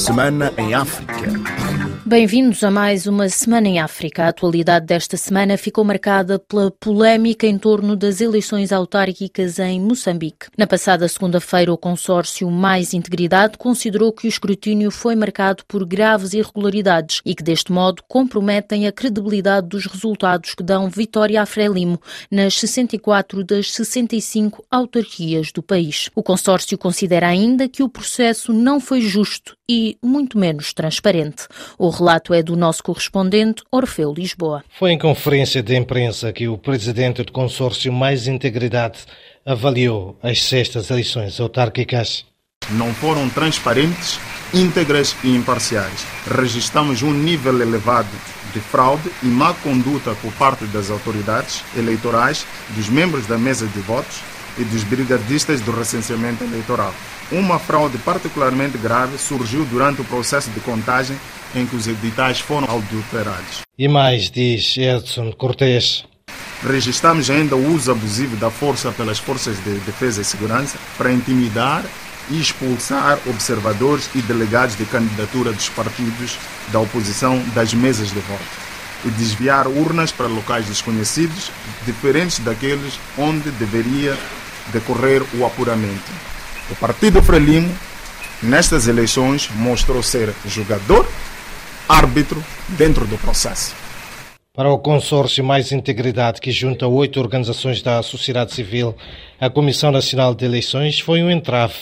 semana em África. Bem-vindos a mais uma Semana em África. A atualidade desta semana ficou marcada pela polémica em torno das eleições autárquicas em Moçambique. Na passada segunda-feira, o consórcio Mais Integridade considerou que o escrutínio foi marcado por graves irregularidades e que, deste modo, comprometem a credibilidade dos resultados que dão vitória a Frelimo nas 64 das 65 autarquias do país. O consórcio considera ainda que o processo não foi justo e muito menos transparente. O relato é do nosso correspondente Orfeu Lisboa. Foi em conferência de imprensa que o presidente do consórcio Mais Integridade avaliou as sextas eleições autárquicas. Não foram transparentes, íntegras e imparciais. Registramos um nível elevado de fraude e má conduta por parte das autoridades eleitorais, dos membros da mesa de votos e dos brigadistas do recenseamento eleitoral. Uma fraude particularmente grave surgiu durante o processo de contagem em que os editais foram adulterados. E mais, diz Edson Cortes. Registramos ainda o uso abusivo da força pelas forças de defesa e segurança para intimidar e expulsar observadores e delegados de candidatura dos partidos da oposição das mesas de voto e desviar urnas para locais desconhecidos, diferentes daqueles onde deveria decorrer o apuramento. O Partido Frelimo, nestas eleições, mostrou ser jogador, árbitro dentro do processo. Para o consórcio Mais Integridade, que junta oito organizações da sociedade civil, a Comissão Nacional de Eleições foi um entrave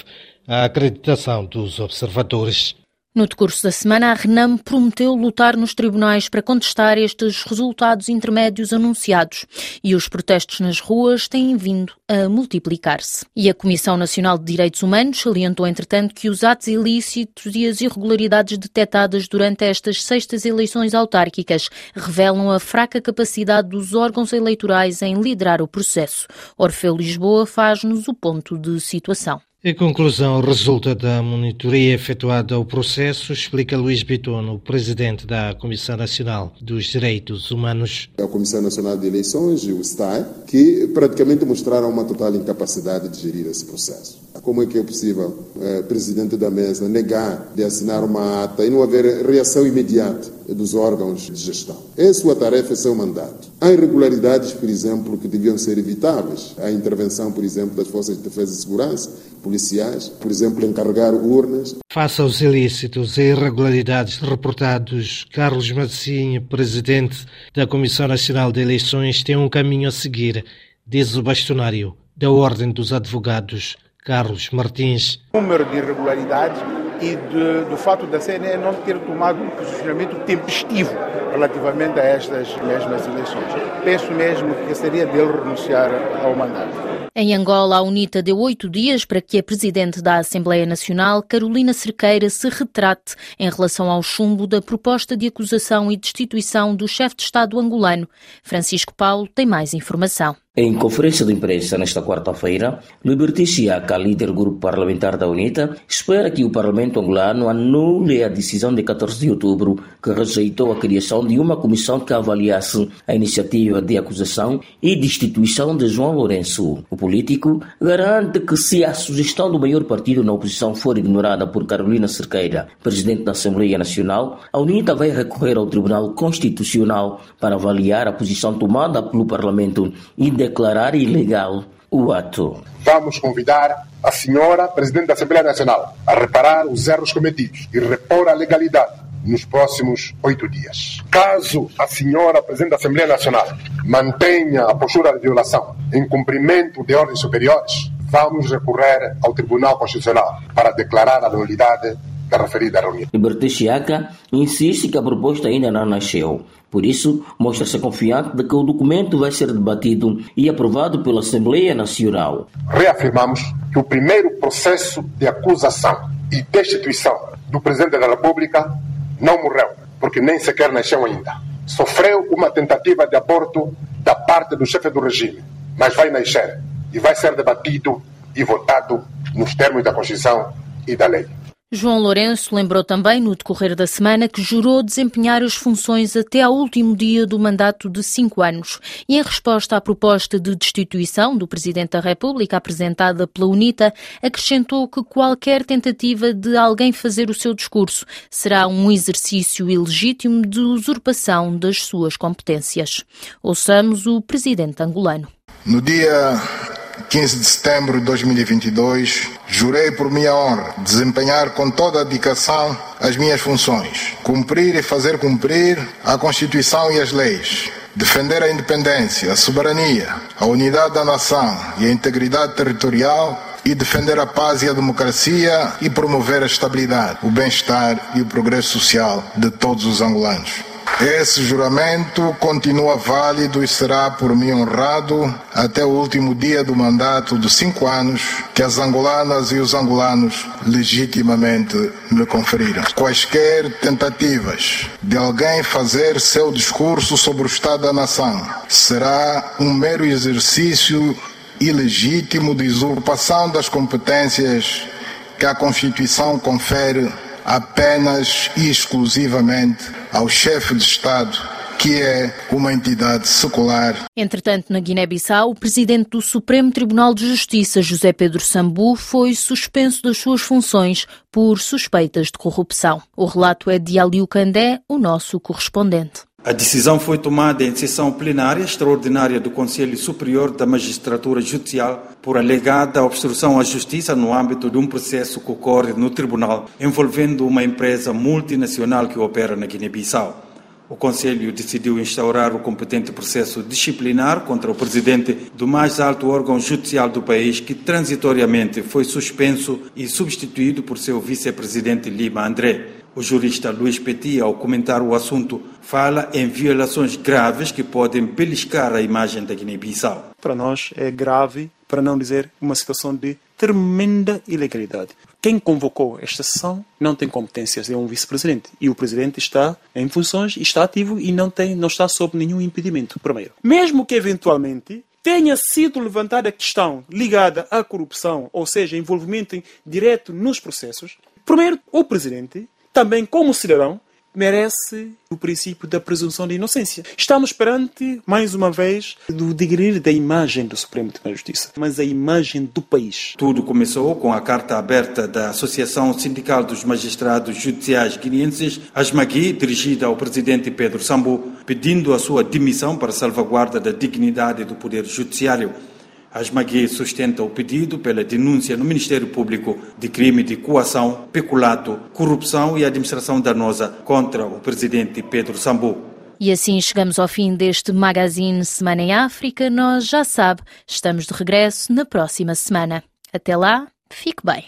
à acreditação dos observadores. No decurso da semana, a Renam prometeu lutar nos tribunais para contestar estes resultados intermédios anunciados e os protestos nas ruas têm vindo a multiplicar-se. E a Comissão Nacional de Direitos Humanos salientou, entretanto, que os atos ilícitos e as irregularidades detectadas durante estas sextas eleições autárquicas revelam a fraca capacidade dos órgãos eleitorais em liderar o processo. Orfeu Lisboa faz-nos o ponto de situação. A conclusão resulta da monitoria efetuada ao processo, explica Luís Bitono, presidente da Comissão Nacional dos Direitos Humanos. A Comissão Nacional de Eleições e o STAI, que praticamente mostraram uma total incapacidade de gerir esse processo. Como é que é possível, eh, presidente da mesa, negar de assinar uma ata e não haver reação imediata dos órgãos de gestão? É sua tarefa, é seu mandato. Há irregularidades, por exemplo, que deviam ser evitáveis. A intervenção, por exemplo, das forças de defesa e segurança, policiais, por exemplo, encarregar urnas. Face aos ilícitos e irregularidades reportados, Carlos Massinho, presidente da Comissão Nacional de Eleições, tem um caminho a seguir, diz o bastonário da Ordem dos Advogados, Carlos Martins. O número de irregularidades e de, do fato da CNE não ter tomado um posicionamento tempestivo relativamente a estas mesmas eleições. Penso mesmo que seria dele renunciar ao mandato. Em Angola, a UNITA deu oito dias para que a Presidente da Assembleia Nacional, Carolina Cerqueira, se retrate em relação ao chumbo da proposta de acusação e destituição do chefe de Estado angolano. Francisco Paulo tem mais informação. Em conferência de imprensa nesta quarta-feira, Liberty Chiaca, líder do grupo parlamentar da UNITA, espera que o Parlamento angolano anule a decisão de 14 de outubro que rejeitou a criação de uma comissão que avaliasse a iniciativa de acusação e destituição de João Lourenço. O político garante que se a sugestão do maior partido na oposição for ignorada por Carolina Cerqueira, presidente da Assembleia Nacional, a UNITA vai recorrer ao Tribunal Constitucional para avaliar a posição tomada pelo Parlamento e de declarar ilegal o ato. Vamos convidar a senhora Presidente da Assembleia Nacional a reparar os erros cometidos e repor a legalidade nos próximos oito dias. Caso a senhora Presidente da Assembleia Nacional mantenha a postura de violação em cumprimento de ordens superiores, vamos recorrer ao Tribunal Constitucional para declarar a nulidade da referida reunião. Liberté Chiaca insiste que a proposta ainda não nasceu. Por isso, mostra-se confiante de que o documento vai ser debatido e aprovado pela Assembleia Nacional. Reafirmamos que o primeiro processo de acusação e destituição do Presidente da República não morreu, porque nem sequer nasceu ainda. Sofreu uma tentativa de aborto da parte do chefe do regime, mas vai nascer e vai ser debatido e votado nos termos da Constituição e da lei. João Lourenço lembrou também, no decorrer da semana, que jurou desempenhar as funções até ao último dia do mandato de cinco anos. E em resposta à proposta de destituição do Presidente da República apresentada pela UNITA, acrescentou que qualquer tentativa de alguém fazer o seu discurso será um exercício ilegítimo de usurpação das suas competências. Ouçamos o Presidente angolano. No dia 15 de setembro de 2022, jurei por minha honra desempenhar com toda a dedicação as minhas funções, cumprir e fazer cumprir a Constituição e as leis, defender a independência, a soberania, a unidade da nação e a integridade territorial e defender a paz e a democracia e promover a estabilidade, o bem-estar e o progresso social de todos os angolanos. Esse juramento continua válido e será por mim honrado até o último dia do mandato de cinco anos que as angolanas e os angolanos legitimamente me conferiram. Quaisquer tentativas de alguém fazer seu discurso sobre o Estado da Nação será um mero exercício ilegítimo de usurpação das competências que a Constituição confere apenas e exclusivamente ao chefe de Estado que é uma entidade secular. Entretanto, na Guiné-Bissau, o presidente do Supremo Tribunal de Justiça, José Pedro Sambu, foi suspenso das suas funções por suspeitas de corrupção. O relato é de Aliu Candé, o nosso correspondente. A decisão foi tomada em sessão plenária extraordinária do Conselho Superior da Magistratura Judicial por alegada obstrução à justiça no âmbito de um processo que ocorre no tribunal envolvendo uma empresa multinacional que opera na Guiné-Bissau. O Conselho decidiu instaurar o competente processo disciplinar contra o presidente do mais alto órgão judicial do país, que transitoriamente foi suspenso e substituído por seu vice-presidente Lima André. O jurista Luiz Petit, ao comentar o assunto, fala em violações graves que podem beliscar a imagem da Guiné-Bissau. Para nós é grave, para não dizer uma situação de tremenda ilegalidade. Quem convocou esta sessão não tem competências, é um vice-presidente. E o presidente está em funções, está ativo e não, tem, não está sob nenhum impedimento. Primeiro, mesmo que eventualmente tenha sido levantada a questão ligada à corrupção, ou seja, envolvimento direto nos processos, primeiro, o presidente também, como cidadão, merece o princípio da presunção de inocência. Estamos perante, mais uma vez, do degredir da imagem do Supremo Tribunal de Justiça, mas a imagem do país. Tudo começou com a carta aberta da Associação Sindical dos Magistrados Judiciais Guineenses, ASMAGui, dirigida ao presidente Pedro Sambu, pedindo a sua demissão para salvaguarda da dignidade do Poder Judiciário. A Asmagui sustenta o pedido pela denúncia no Ministério Público de crime de coação, peculato, corrupção e administração danosa contra o presidente Pedro Sambu. E assim chegamos ao fim deste Magazine Semana em África. Nós já sabe, estamos de regresso na próxima semana. Até lá, fique bem.